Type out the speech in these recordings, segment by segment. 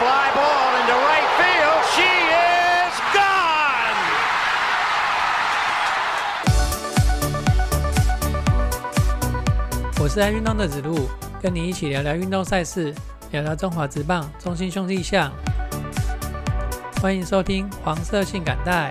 fly ball into right field. She is gone. 我是爱运动的子路，跟你一起聊聊运动赛事，聊聊中华职棒、中心兄弟象。欢迎收听黄色性感带。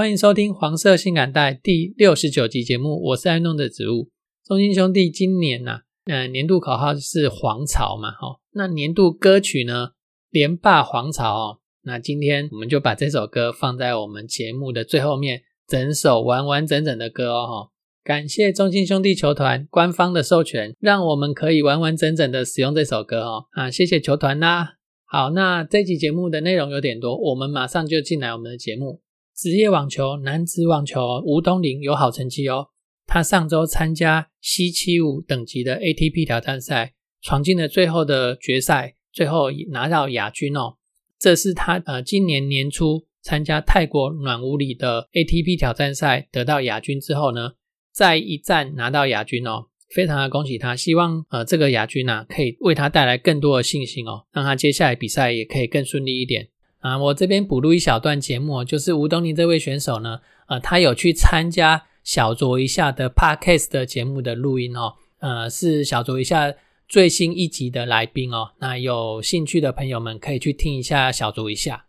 欢迎收听黄色性感带第六十九集节目，我是爱弄的植物中心兄弟。今年呐、呃，年度口号是黄潮嘛，哦，那年度歌曲呢，连霸黄潮哦。那今天我们就把这首歌放在我们节目的最后面，整首完完整整的歌哦。哈感谢中信兄弟球团官方的授权，让我们可以完完整整的使用这首歌哦。啊，谢谢球团啦。好，那这期节目的内容有点多，我们马上就进来我们的节目。职业网球男子网球吴东林有好成绩哦，他上周参加 C 七五等级的 ATP 挑战赛，闯进了最后的决赛，最后拿到亚军哦。这是他呃今年年初参加泰国暖武里的 ATP 挑战赛得到亚军之后呢，再一战拿到亚军哦，非常的恭喜他！希望呃这个亚军啊可以为他带来更多的信心哦，让他接下来比赛也可以更顺利一点啊。我这边补录一小段节目，就是吴东尼这位选手呢，呃他有去参加小酌一下的 Podcast 的节目的录音哦，呃是小酌一下。最新一集的来宾哦，那有兴趣的朋友们可以去听一下，小酌一下。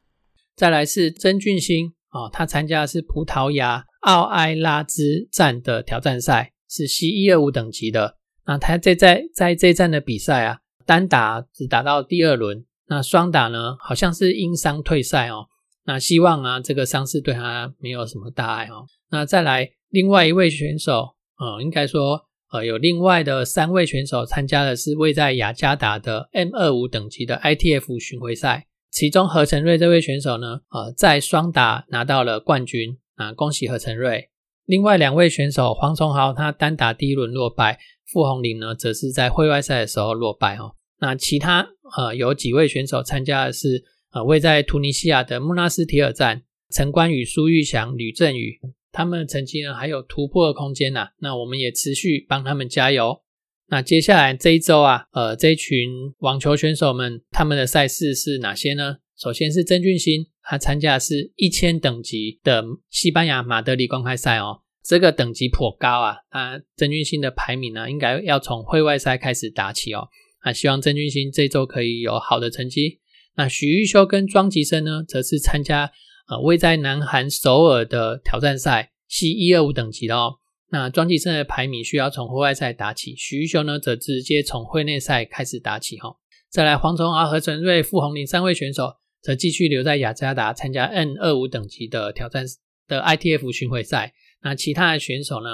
再来是曾俊欣哦，他参加的是葡萄牙奥埃拉兹站的挑战赛，是 C 一二五等级的。那他这在在这站的比赛啊，单打只打到第二轮，那双打呢好像是因伤退赛哦。那希望啊，这个伤势对他没有什么大碍哦。那再来另外一位选手，呃，应该说。呃，有另外的三位选手参加的是位在雅加达的 M 二五等级的 ITF 巡回赛，其中何成瑞这位选手呢，呃，在双打拿到了冠军啊，恭喜何成瑞。另外两位选手黄崇豪他单打第一轮落败，傅红林呢则是在会外赛的时候落败哦。那其他呃有几位选手参加的是呃位在突尼西亚的穆纳斯提尔站，陈冠宇、苏玉祥、吕振宇。他们的成绩呢还有突破的空间呐，那我们也持续帮他们加油。那接下来这一周啊，呃，这一群网球选手们他们的赛事是哪些呢？首先是曾俊欣，他参加的是一千等级的西班牙马德里公开赛哦，这个等级颇高啊。那曾俊欣的排名呢，应该要从会外赛开始打起哦。那希望曾俊欣这周可以有好的成绩。那许玉修跟庄吉生呢，则是参加。呃，位在南韩首尔的挑战赛 C 一二五等级的哦。那庄吉生的排名需要从户外赛打起，许玉修呢则直接从会内赛开始打起哈。再来，黄崇豪、何成瑞、傅红林三位选手则继续留在雅加达参加 N 二五等级的挑战的 ITF 巡回赛。那其他的选手呢？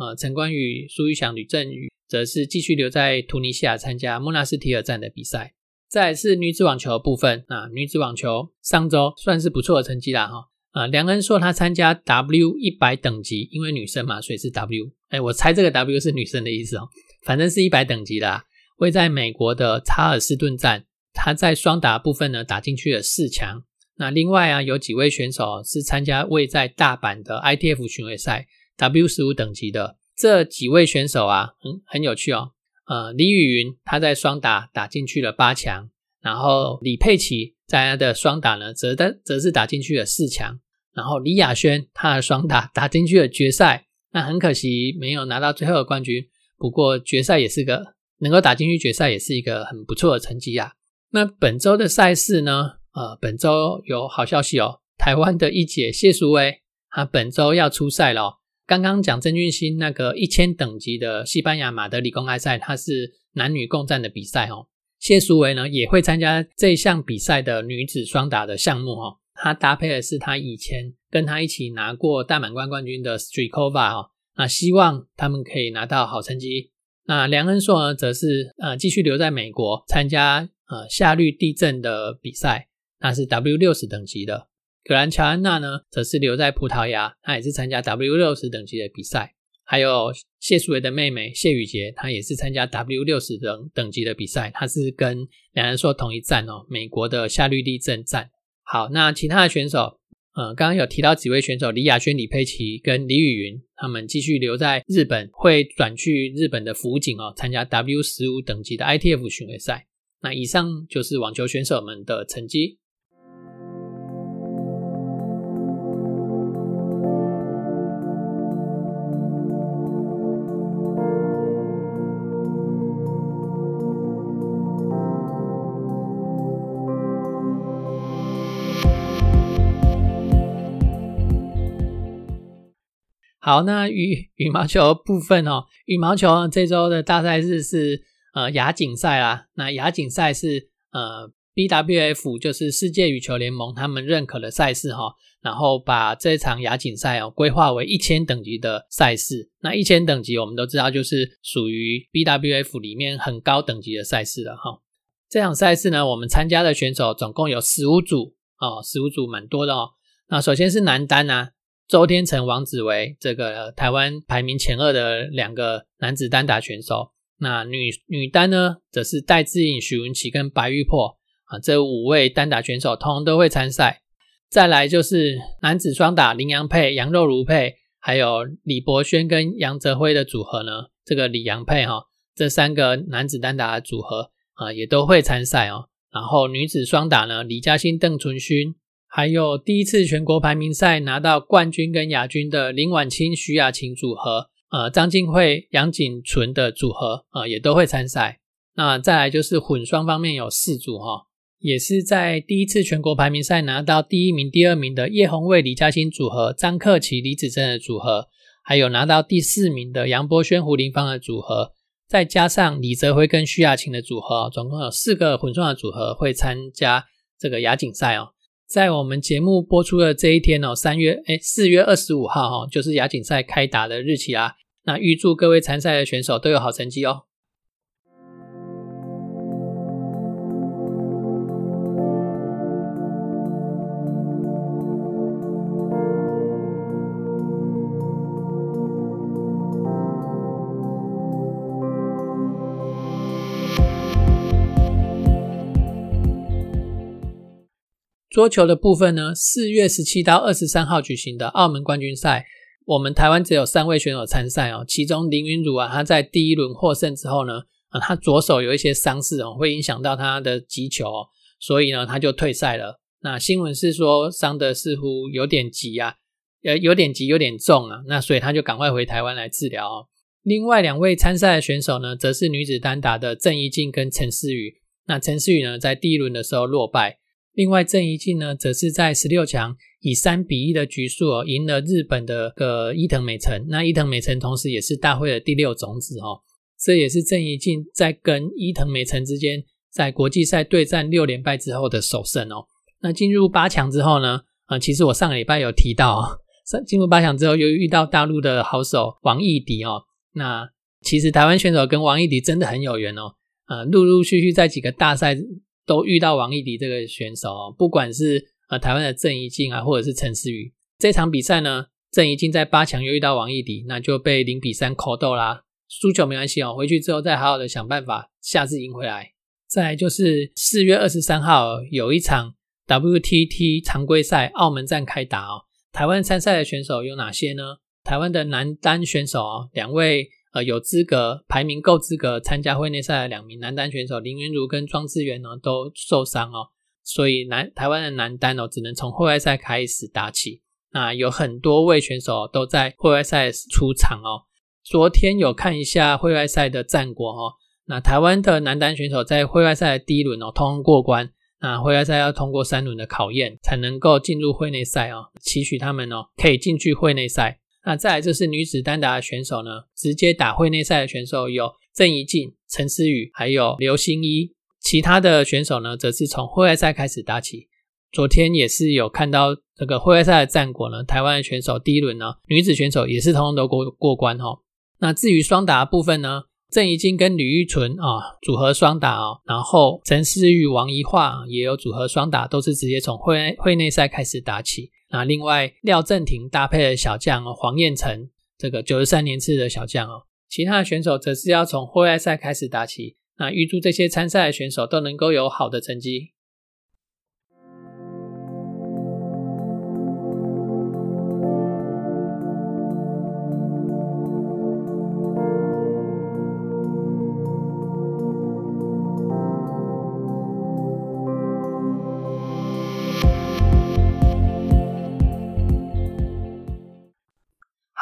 呃，陈冠宇、苏玉祥、吕振宇则是继续留在突尼西亚参加莫纳斯提尔站的比赛。再是女子网球部分啊，女子网球上周算是不错的成绩啦哈。啊，梁恩硕她参加 W 一百等级，因为女生嘛，所以是 W。哎，我猜这个 W 是女生的意思哦。反正是一百等级的，位在美国的查尔斯顿站，她在双打部分呢打进去了四强。那另外啊，有几位选手是参加位在大阪的 ITF 巡回赛 W 十五等级的，这几位选手啊，很很有趣哦。呃，李雨云他在双打打进去了八强，然后李佩琦在他的双打呢，则的则是打进去了四强，然后李雅轩他的双打打进去了决赛，那很可惜没有拿到最后的冠军。不过决赛也是个能够打进去决赛，也是一个很不错的成绩啊。那本周的赛事呢？呃，本周有好消息哦，台湾的一姐谢淑薇，她本周要出赛了。刚刚讲郑俊熙那个一千等级的西班牙马德里公开赛，它是男女共战的比赛哦。谢淑薇呢也会参加这项比赛的女子双打的项目哦。她搭配的是她以前跟她一起拿过大满贯冠军的 Strikova 哦。那希望他们可以拿到好成绩。那梁恩硕呢，则是呃继续留在美国参加呃夏绿地震的比赛，那是 W 六十等级的。格兰乔安娜呢，则是留在葡萄牙，她也是参加 W 六十等级的比赛。还有谢淑薇的妹妹谢雨洁，她也是参加 W 六十等等级的比赛。她是跟两人说同一站哦，美国的夏绿蒂镇站。好，那其他的选手呃，刚刚有提到几位选手李雅轩、李佩琪跟李雨云，他们继续留在日本，会转去日本的福井哦，参加 W 十五等级的 ITF 巡回赛。那以上就是网球选手们的成绩。好，那羽羽毛球部分哦，羽毛球这周的大赛日是呃亚锦赛啦。那亚锦赛是呃 BWF 就是世界羽球联盟他们认可的赛事哈，然后把这场亚锦赛哦规划为一千等级的赛事。那一千等级我们都知道就是属于 BWF 里面很高等级的赛事了哈。这场赛事呢，我们参加的选手总共有十五组哦，十五组蛮多的哦。那首先是男单啊。周天成、王子维，这个台湾排名前二的两个男子单打选手。那女女单呢，则是戴资颖、许文琪跟白玉珀啊，这五位单打选手通通都会参赛。再来就是男子双打林洋配、杨肉如配，还有李博轩跟杨泽辉的组合呢，这个李杨配哈，这三个男子单打的组合啊，也都会参赛哦。然后女子双打呢，李嘉欣、邓淳勋。还有第一次全国排名赛拿到冠军跟亚军的林婉清、徐雅琴组合，呃，张静慧、杨景纯的组合，呃，也都会参赛。那再来就是混双方面有四组哈，也是在第一次全国排名赛拿到第一名、第二名的叶红卫、李嘉欣组合，张克琪、李子珍的组合，还有拿到第四名的杨波轩、胡林芳的组合，再加上李泽辉跟徐雅琴的组合，总共有四个混双的组合会参加这个亚锦赛哦。在我们节目播出的这一天哦，三月哎四月二十五号哈，就是亚锦赛开打的日期啊。那预祝各位参赛的选手都有好成绩哦。桌球的部分呢，四月十七到二十三号举行的澳门冠军赛，我们台湾只有三位选手参赛哦。其中林云儒啊，他在第一轮获胜之后呢，啊，他左手有一些伤势哦，会影响到他的击球，所以呢，他就退赛了。那新闻是说伤的似乎有点急啊，呃，有点急，有点重啊，那所以他就赶快回台湾来治疗哦。另外两位参赛的选手呢，则是女子单打的郑怡静跟陈思雨。那陈思雨呢，在第一轮的时候落败。另外，郑怡静呢，则是在十六强以三比一的局数哦，赢了日本的个伊藤美诚。那伊藤美诚同时也是大会的第六种子哦，这也是郑怡静在跟伊藤美诚之间在国际赛对战六连败之后的首胜哦。那进入八强之后呢，啊，其实我上个礼拜有提到哦，上进入八强之后又遇到大陆的好手王艺迪哦。那其实台湾选手跟王艺迪真的很有缘哦，呃，陆陆续续在几个大赛。都遇到王艺迪这个选手，不管是呃台湾的郑怡静啊，或者是陈思雨，这场比赛呢，郑怡静在八强又遇到王艺迪，那就被零比三扣斗啦。输球没关系哦，回去之后再好好的想办法，下次赢回来。再就是四月二十三号有一场 WTT 常规赛澳门站开打哦，台湾参赛的选手有哪些呢？台湾的男单选手哦，两位。呃，有资格排名够资格参加会内赛的两名男单选手林云儒跟庄智渊呢都受伤哦，所以男台湾的男单哦只能从会外赛开始打起。那有很多位选手都在会外赛出场哦。昨天有看一下会外赛的战果哦，那台湾的男单选手在会外赛的第一轮哦通过关，那会外赛要通过三轮的考验才能够进入会内赛哦，期许他们哦可以进去会内赛。那再来就是女子单打的选手呢，直接打会内赛的选手有郑怡静、陈思雨，还有刘欣怡。其他的选手呢，则是从会外赛开始打起。昨天也是有看到这个会外赛的战果呢，台湾的选手第一轮呢，女子选手也是通通都过过关哈。那至于双打部分呢，郑怡静跟吕玉纯啊组合双打哦，然后陈思雨、王怡桦也有组合双打，都是直接从会会内赛开始打起。那另外廖正廷搭配的小将黄彦成，这个九十三年次的小将哦，其他的选手则是要从户外赛开始打起。那预祝这些参赛的选手都能够有好的成绩。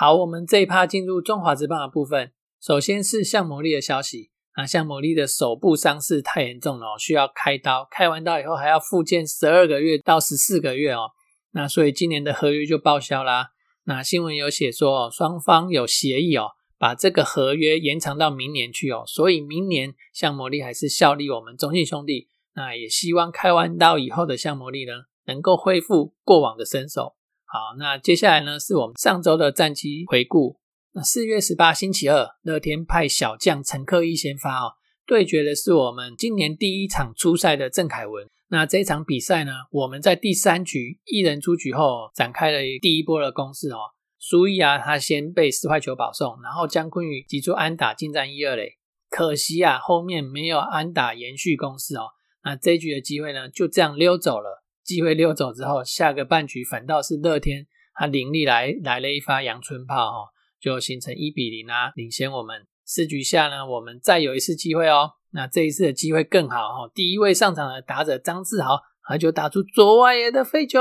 好，我们这一趴进入中华职棒的部分。首先是向魔力的消息啊，向魔力的手部伤势太严重了，需要开刀。开完刀以后还要复健十二个月到十四个月哦。那所以今年的合约就报销啦。那新闻有写说，双方有协议哦，把这个合约延长到明年去哦。所以明年向魔力还是效力我们中信兄弟。那也希望开完刀以后的向魔力呢，能够恢复过往的身手。好，那接下来呢，是我们上周的战绩回顾。那四月十八星期二，乐天派小将陈克一先发哦，对决的是我们今年第一场初赛的郑凯文。那这场比赛呢，我们在第三局一人出局后，展开了第一波的攻势哦。苏伊啊，他先被四坏球保送，然后姜坤宇击出安打进占一二垒，可惜啊，后面没有安打延续攻势哦。那这一局的机会呢，就这样溜走了。机会溜走之后，下个半局反倒是乐天，他凌厉来来了一发阳春炮哦，就形成一比零啊，领先我们。四局下呢，我们再有一次机会哦，那这一次的机会更好哦。第一位上场的打者张志豪，他就打出左外野的飞球，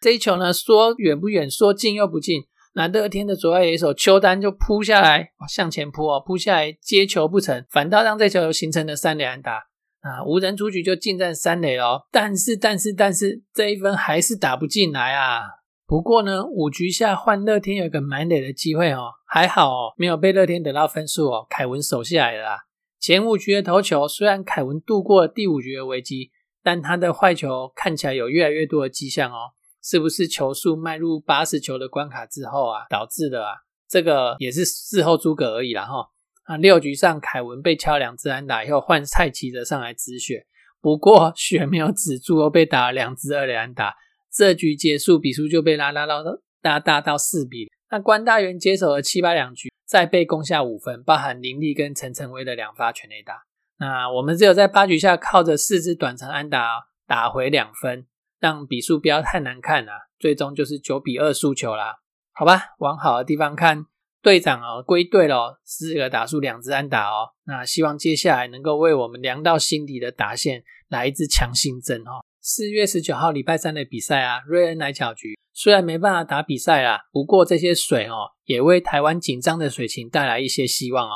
这一球呢说远不远，说近又不近。那乐天的左外野手邱丹就扑下来，向前扑哦，扑下来接球不成，反倒让这球形成了三连打。啊，无人出局就进占三垒喽。但是，但是，但是这一分还是打不进来啊。不过呢，五局下换乐天有一个满垒的机会哦，还好哦，没有被乐天得到分数哦。凯文守下来了。前五局的投球，虽然凯文度过了第五局的危机，但他的坏球看起来有越来越多的迹象哦。是不是球速迈入八十球的关卡之后啊，导致的啊？这个也是事后诸葛而已啦哈。啊，六局上凯文被敲两支安打以后，换蔡奇哲上来止血，不过血没有止住，又被打了两支二垒安打。这局结束，比数就被拉拉到拉大到四比。那关大元接手了七八两局，再被攻下五分，包含林立跟陈晨威的两发全垒打。那我们只有在八局下靠着四支短程安打打回两分，让比数不要太难看啊。最终就是九比二输球啦。好吧，往好的地方看。队长哦，归队了，四个打数，两支安打哦。那希望接下来能够为我们量到心底的打线来一支强心针哦。四月十九号礼拜三的比赛啊，瑞恩来搅局，虽然没办法打比赛啦，不过这些水哦，也为台湾紧张的水情带来一些希望哦。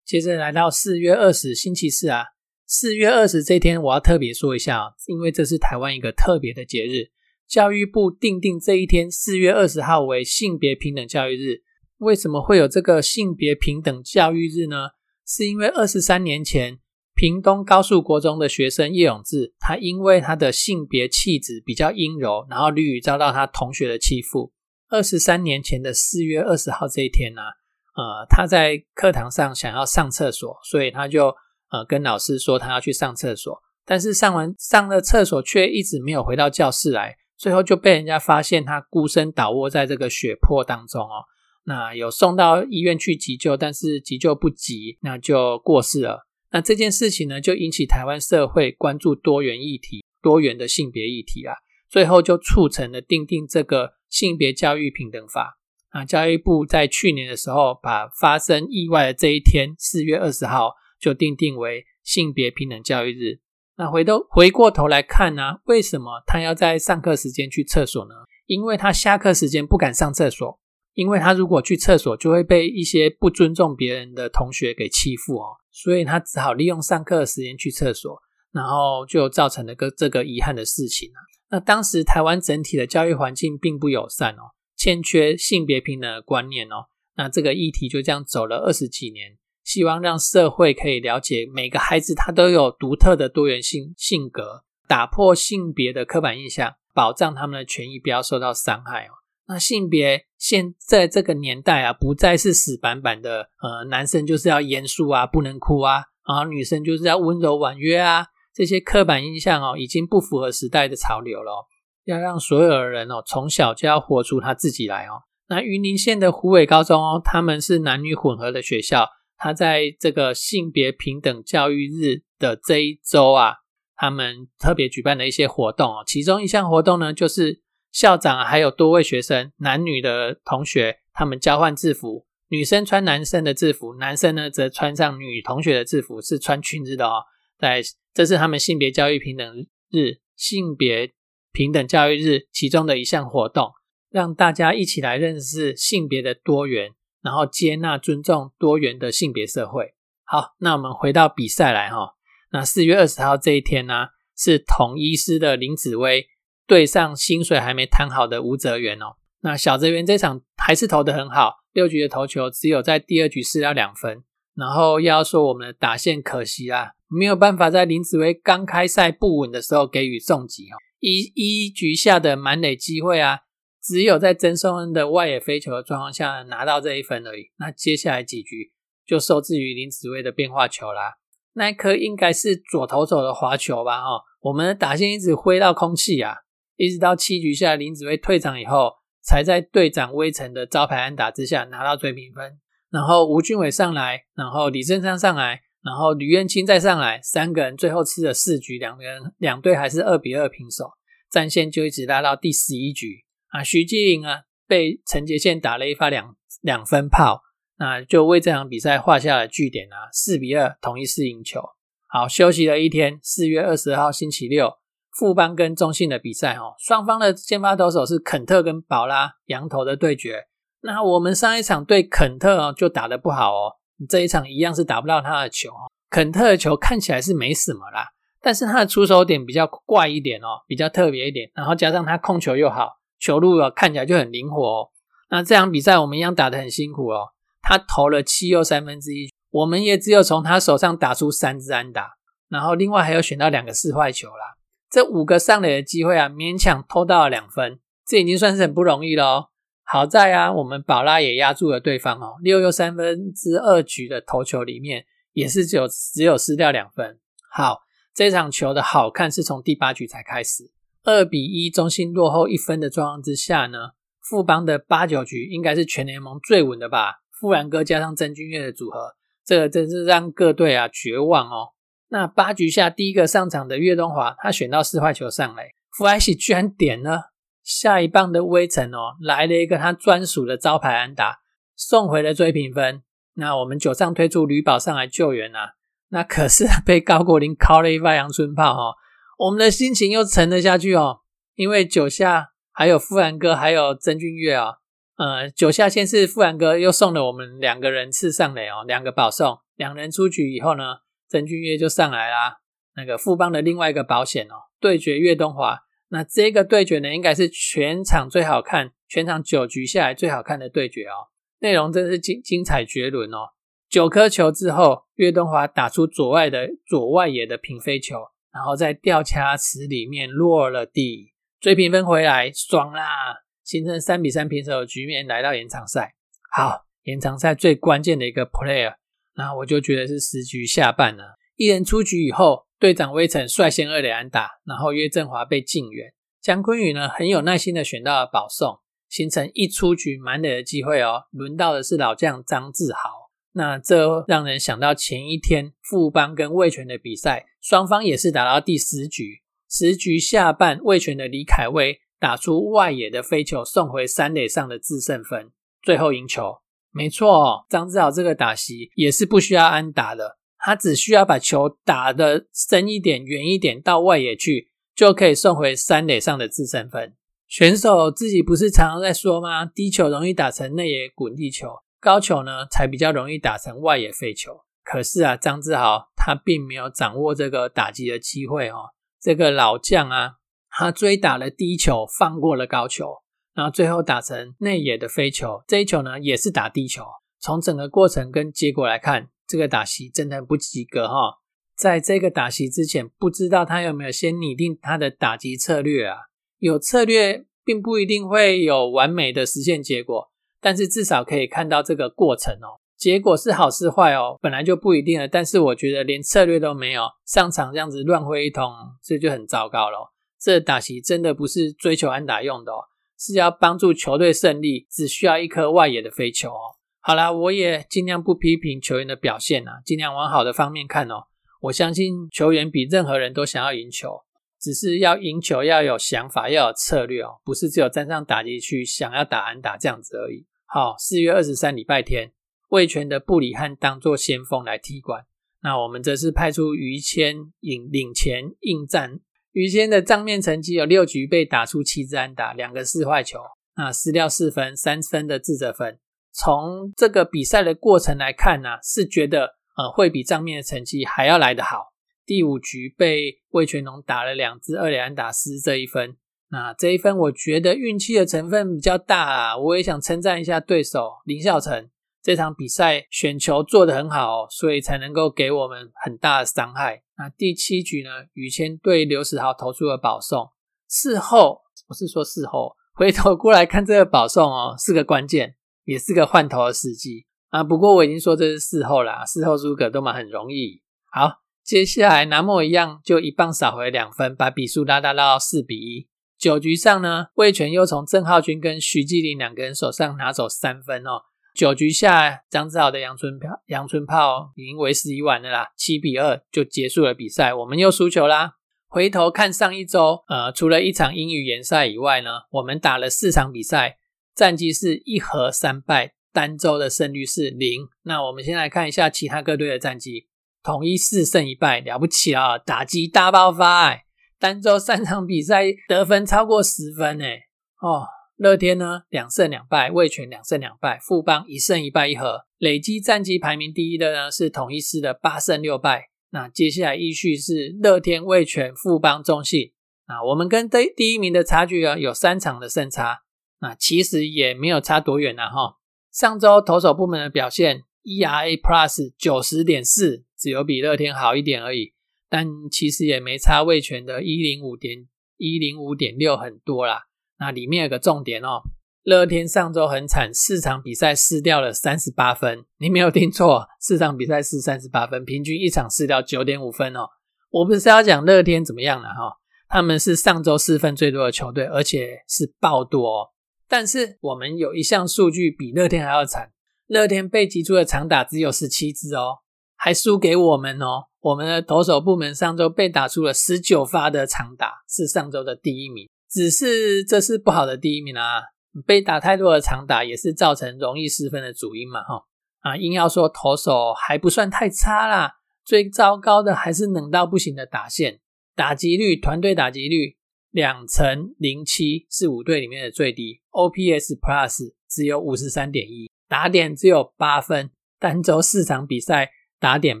接着来到四月二十星期四啊，四月二十这天我要特别说一下哦，因为这是台湾一个特别的节日，教育部定定这一天四月二十号为性别平等教育日。为什么会有这个性别平等教育日呢？是因为二十三年前，屏东高速国中的学生叶永志，他因为他的性别气质比较阴柔，然后屡屡遭到他同学的欺负。二十三年前的四月二十号这一天呢，呃，他在课堂上想要上厕所，所以他就呃跟老师说他要去上厕所，但是上完上了厕所却一直没有回到教室来，最后就被人家发现他孤身倒卧在这个血泊当中哦。那有送到医院去急救，但是急救不及，那就过世了。那这件事情呢，就引起台湾社会关注多元议题、多元的性别议题啊。最后就促成了定定这个性别教育平等法啊。教育部在去年的时候，把发生意外的这一天，四月二十号，就定定为性别平等教育日。那回头回过头来看呢，为什么他要在上课时间去厕所呢？因为他下课时间不敢上厕所。因为他如果去厕所，就会被一些不尊重别人的同学给欺负哦，所以他只好利用上课的时间去厕所，然后就造成了个这个遗憾的事情啊。那当时台湾整体的教育环境并不友善哦，欠缺性别平等的观念哦，那这个议题就这样走了二十几年，希望让社会可以了解每个孩子他都有独特的多元性性格，打破性别的刻板印象，保障他们的权益不要受到伤害哦。那性别现在这个年代啊，不再是死板板的，呃，男生就是要严肃啊，不能哭啊，然后女生就是要温柔婉约啊，这些刻板印象哦，已经不符合时代的潮流了。要让所有的人哦，从小就要活出他自己来哦。那云林县的湖尾高中哦，他们是男女混合的学校，他在这个性别平等教育日的这一周啊，他们特别举办了一些活动哦，其中一项活动呢，就是。校长还有多位学生，男女的同学，他们交换制服，女生穿男生的制服，男生呢则穿上女同学的制服，是穿裙子的哦。在这是他们性别教育平等日，性别平等教育日其中的一项活动，让大家一起来认识性别的多元，然后接纳、尊重多元的性别社会。好，那我们回到比赛来哈。那四月二十号这一天呢，是统一师的林子薇对上薪水还没谈好的吴泽源哦。那小泽源这场还是投得很好，六局的投球只有在第二局失掉两分。然后要说我们的打线可惜啊，没有办法在林子薇刚开赛不稳的时候给予重击哦。一一局下的满垒机会啊，只有在曾松恩的外野飞球的状况下拿到这一分而已。那接下来几局就受制于林子薇的变化球啦。那一颗应该是左投手的滑球吧？哦，我们的打线一直挥到空气啊，一直到七局下林子薇退场以后。才在队长威城的招牌安打之下拿到追平分，然后吴俊伟上来，然后李正昌上来，然后吕彦青再上来，三个人最后吃了四局，两个人两队还是二比二平手，战线就一直拉到第十一局啊。徐继林啊被陈杰宪打了一发两两分炮，那就为这场比赛画下了句点啊，四比二统一是赢球。好，休息了一天，四月二十号星期六。富邦跟中信的比赛，哦，双方的先发投手是肯特跟宝拉羊头的对决。那我们上一场对肯特哦就打得不好哦，这一场一样是打不到他的球哦。肯特的球看起来是没什么啦，但是他的出手点比较怪一点哦，比较特别一点，然后加上他控球又好，球路啊看起来就很灵活。哦。那这场比赛我们一样打得很辛苦哦，他投了七又三分之一，我们也只有从他手上打出三支安打，然后另外还有选到两个四坏球啦。这五个上垒的机会啊，勉强偷到了两分，这已经算是很不容易了哦。好在啊，我们宝拉也压住了对方哦，六又三分之二局的投球里面，也是只有只有失掉两分。好，这场球的好看是从第八局才开始，二比一中心落后一分的状况之下呢，富邦的八九局应该是全联盟最稳的吧？富兰哥加上曾君岳的组合，这真是让各队啊绝望哦。那八局下第一个上场的岳东华，他选到四坏球上来，福艾喜居然点了下一棒的微尘哦，来了一个他专属的招牌安打，送回了追平分。那我们九上推出吕宝上来救援啊，那可是被高国林敲了一发阳春炮哦，我们的心情又沉了下去哦，因为九下还有富兰哥还有曾俊岳啊，呃，九下先是富兰哥又送了我们两个人次上垒哦，两个保送，两人出局以后呢？郑俊岳就上来啦，那个富邦的另外一个保险哦，对决岳东华。那这个对决呢，应该是全场最好看，全场九局下来最好看的对决哦，内容真是精精彩绝伦哦。九颗球之后，岳东华打出左外的左外野的平飞球，然后在吊卡池里面落了地，追平分回来，爽啦！形成三比三平手的局面，来到延长赛。好，延长赛最关键的一个 player。那我就觉得是十局下半了，一人出局以后，队长威城率先二垒安打，然后岳振华被禁援，江坤宇呢很有耐心的选到了保送，形成一出局满垒的机会哦。轮到的是老将张志豪，那这让人想到前一天富邦跟魏权的比赛，双方也是打到第十局，十局下半魏权的李凯威打出外野的飞球送回三垒上的制胜分，最后赢球。没错，张志豪这个打席也是不需要安打的，他只需要把球打的深一点、远一点到外野去，就可以送回三垒上的自胜分。选手自己不是常常在说吗？低球容易打成内野滚地球，高球呢才比较容易打成外野飞球。可是啊，张志豪他并没有掌握这个打击的机会哦。这个老将啊，他追打了低球，放过了高球。然后最后打成内野的飞球，这一球呢也是打地球。从整个过程跟结果来看，这个打席真的不及格哈。在这个打席之前，不知道他有没有先拟定他的打击策略啊？有策略并不一定会有完美的实现结果，但是至少可以看到这个过程哦。结果是好是坏哦，本来就不一定了。但是我觉得连策略都没有，上场这样子乱挥一通，这就很糟糕了。这打席真的不是追求安打用的哦。是要帮助球队胜利，只需要一颗外野的飞球哦。好啦，我也尽量不批评球员的表现啊，尽量往好的方面看哦。我相信球员比任何人都想要赢球，只是要赢球要有想法，要有策略哦，不是只有站上打击区想要打安打这样子而已。好，四月二十三礼拜天，魏权的布里汉当做先锋来踢馆，那我们则是派出于谦引领前应战。于谦的账面成绩有六局被打出七支安打，两个四坏球，那失掉四分，三分的自责分。从这个比赛的过程来看呢，是觉得呃会比账面的成绩还要来得好。第五局被魏全龙打了两支二连安打失这一分，那这一分我觉得运气的成分比较大啊。我也想称赞一下对手林孝成，这场比赛选球做得很好，所以才能够给我们很大的伤害。那第七局呢，宇谦对刘世豪投出了保送，事后不是说事后回头过来看这个保送哦，是个关键，也是个换头的时机啊。不过我已经说这是事后啦，事后诸葛都嘛很容易好。接下来南莫一样，就一棒扫回两分，把比数拉大到四比一。九局上呢，魏权又从郑浩君跟徐继林两个人手上拿走三分哦。九局下，张志豪的阳春炮，阳春炮已经为时已晚了啦，七比二就结束了比赛，我们又输球啦。回头看上一周，呃，除了一场英语联赛以外呢，我们打了四场比赛，战绩是一和三败，单周的胜率是零。那我们先来看一下其他各队的战绩。统一四胜一败，了不起啊！打击大爆发，哎，单周三场比赛得分超过十分，哎，哦，乐天呢两胜两败，味全两胜两败，富邦一胜一败一和，累积战绩排名第一的呢是统一狮的八胜六败。那接下来依序是乐天、味全、富邦、中信。那我们跟第第一名的差距啊有三场的胜差，那其实也没有差多远啊，哈。上周投手部门的表现，ERA Plus 九十点四。只有比乐天好一点而已，但其实也没差味全的一零五点一零五点六很多啦。那里面有个重点哦，乐天上周很惨，四场比赛失掉了三十八分。你没有听错，四场比赛失三十八分，平均一场失掉九点五分哦。我不是要讲乐天怎么样了哈，他们是上周失分最多的球队，而且是爆多。哦。但是我们有一项数据比乐天还要惨，乐天被击出的长打只有十七支哦。还输给我们哦！我们的投手部门上周被打出了十九发的长打，是上周的第一名。只是这是不好的第一名啊！被打太多的长打也是造成容易失分的主因嘛！哈啊，硬要说投手还不算太差啦，最糟糕的还是冷到不行的打线，打击率团队打击率两成零七，是五队里面的最低。OPS Plus 只有五十三点一，打点只有八分，单周四场比赛。打点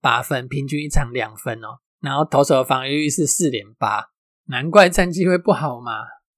八分，平均一场两分哦。然后投手的防御率是四点八，难怪战绩会不好嘛。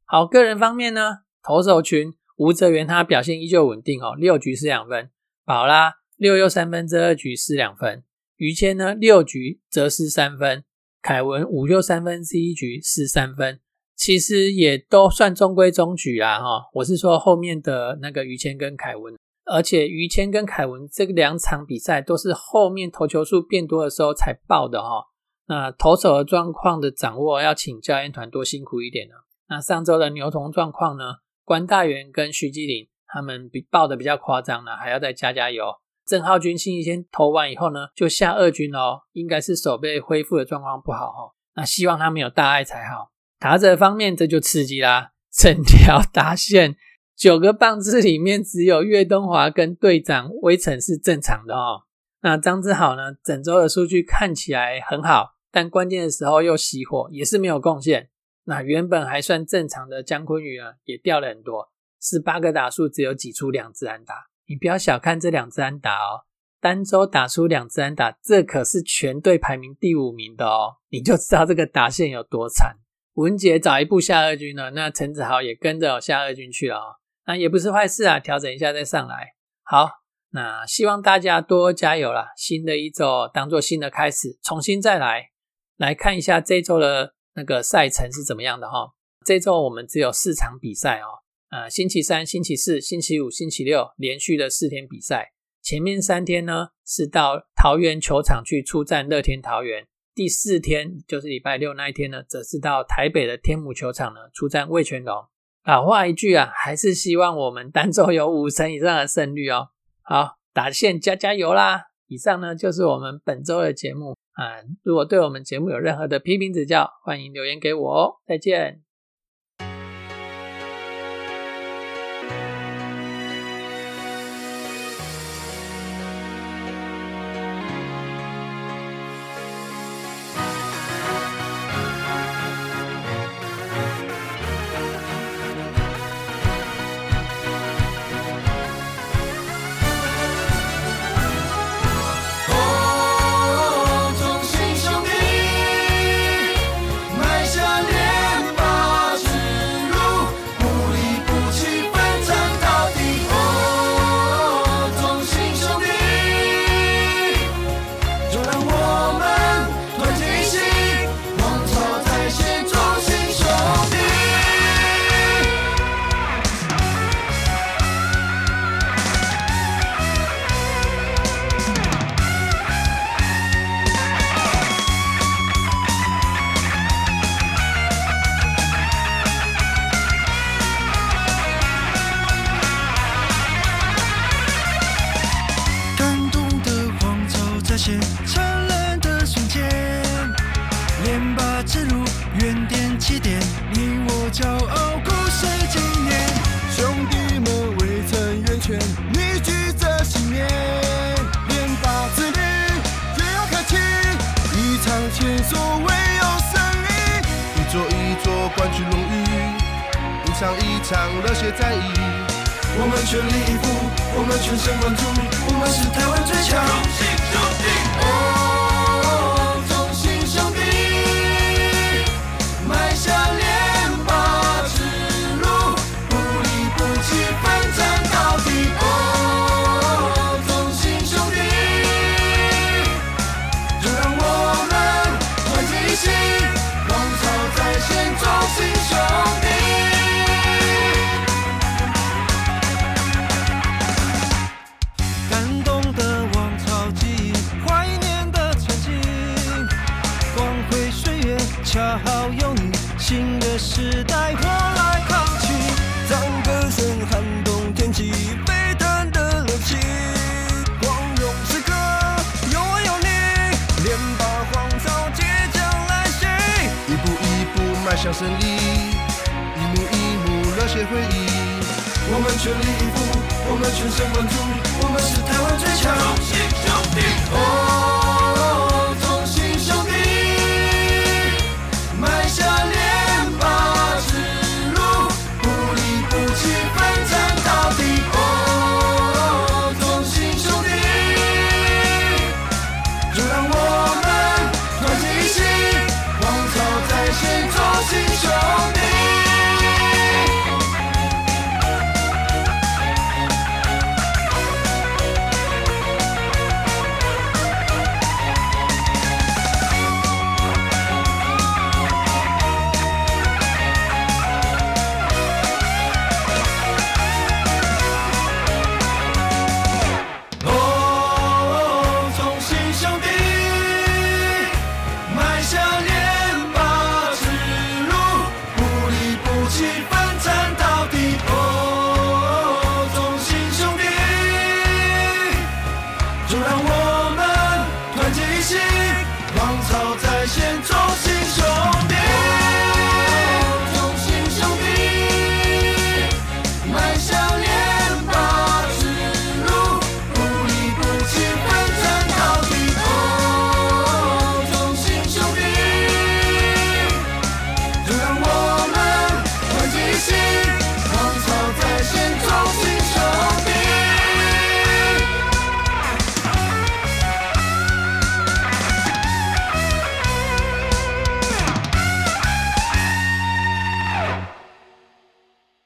好，个人方面呢，投手群吴泽元他表现依旧稳定哦，六局失两分。宝拉六又三分，这二局失两分。于谦呢六局则失三分。凯文五又三分，这一局失三分。其实也都算中规中矩啊哈。我是说后面的那个于谦跟凯文。而且于谦跟凯文这两场比赛都是后面投球数变多的时候才爆的哈。那投手的状况的掌握要请教练团多辛苦一点呢。那上周的牛童状况呢，关大元跟徐继林他们比爆的比较夸张呢，还要再加加油。郑浩君星期天投完以后呢，就下二军哦，应该是手背恢复的状况不好哈。那希望他没有大碍才好。打者方面这就刺激啦，整条打线。九个棒子里面只有岳东华跟队长威成是正常的哦。那张志豪呢？整周的数据看起来很好，但关键的时候又熄火，也是没有贡献。那原本还算正常的姜昆宇啊，也掉了很多，十八个打数只有挤出两支安打。你不要小看这两支安打哦，单周打出两支安打，这可是全队排名第五名的哦，你就知道这个打线有多惨。文杰早一步下二军了，那陈子豪也跟着下二军去了哦。那也不是坏事啊，调整一下再上来。好，那希望大家多加油啦！新的一周当做新的开始，重新再来，来看一下这周的那个赛程是怎么样的哈。这周我们只有四场比赛哦，呃，星期三、星期四、星期五、星期六连续的四天比赛。前面三天呢是到桃园球场去出战乐天桃园，第四天就是礼拜六那一天呢，则是到台北的天母球场呢出战味全龙。老话一句啊，还是希望我们单周有五成以上的胜率哦。好，打线加加油啦！以上呢就是我们本周的节目啊。如果对我们节目有任何的批评指教，欢迎留言给我哦。再见。我们全力以赴，我们全神贯注，我们是台湾最强。的时代我来扛起，让歌声撼动天际，沸腾的热情，光荣时刻有我有你，连霸皇朝即将来袭，一步一步迈向胜利，一幕一幕热血回忆。我们全力以赴，我们全神贯注，我们是台湾最强。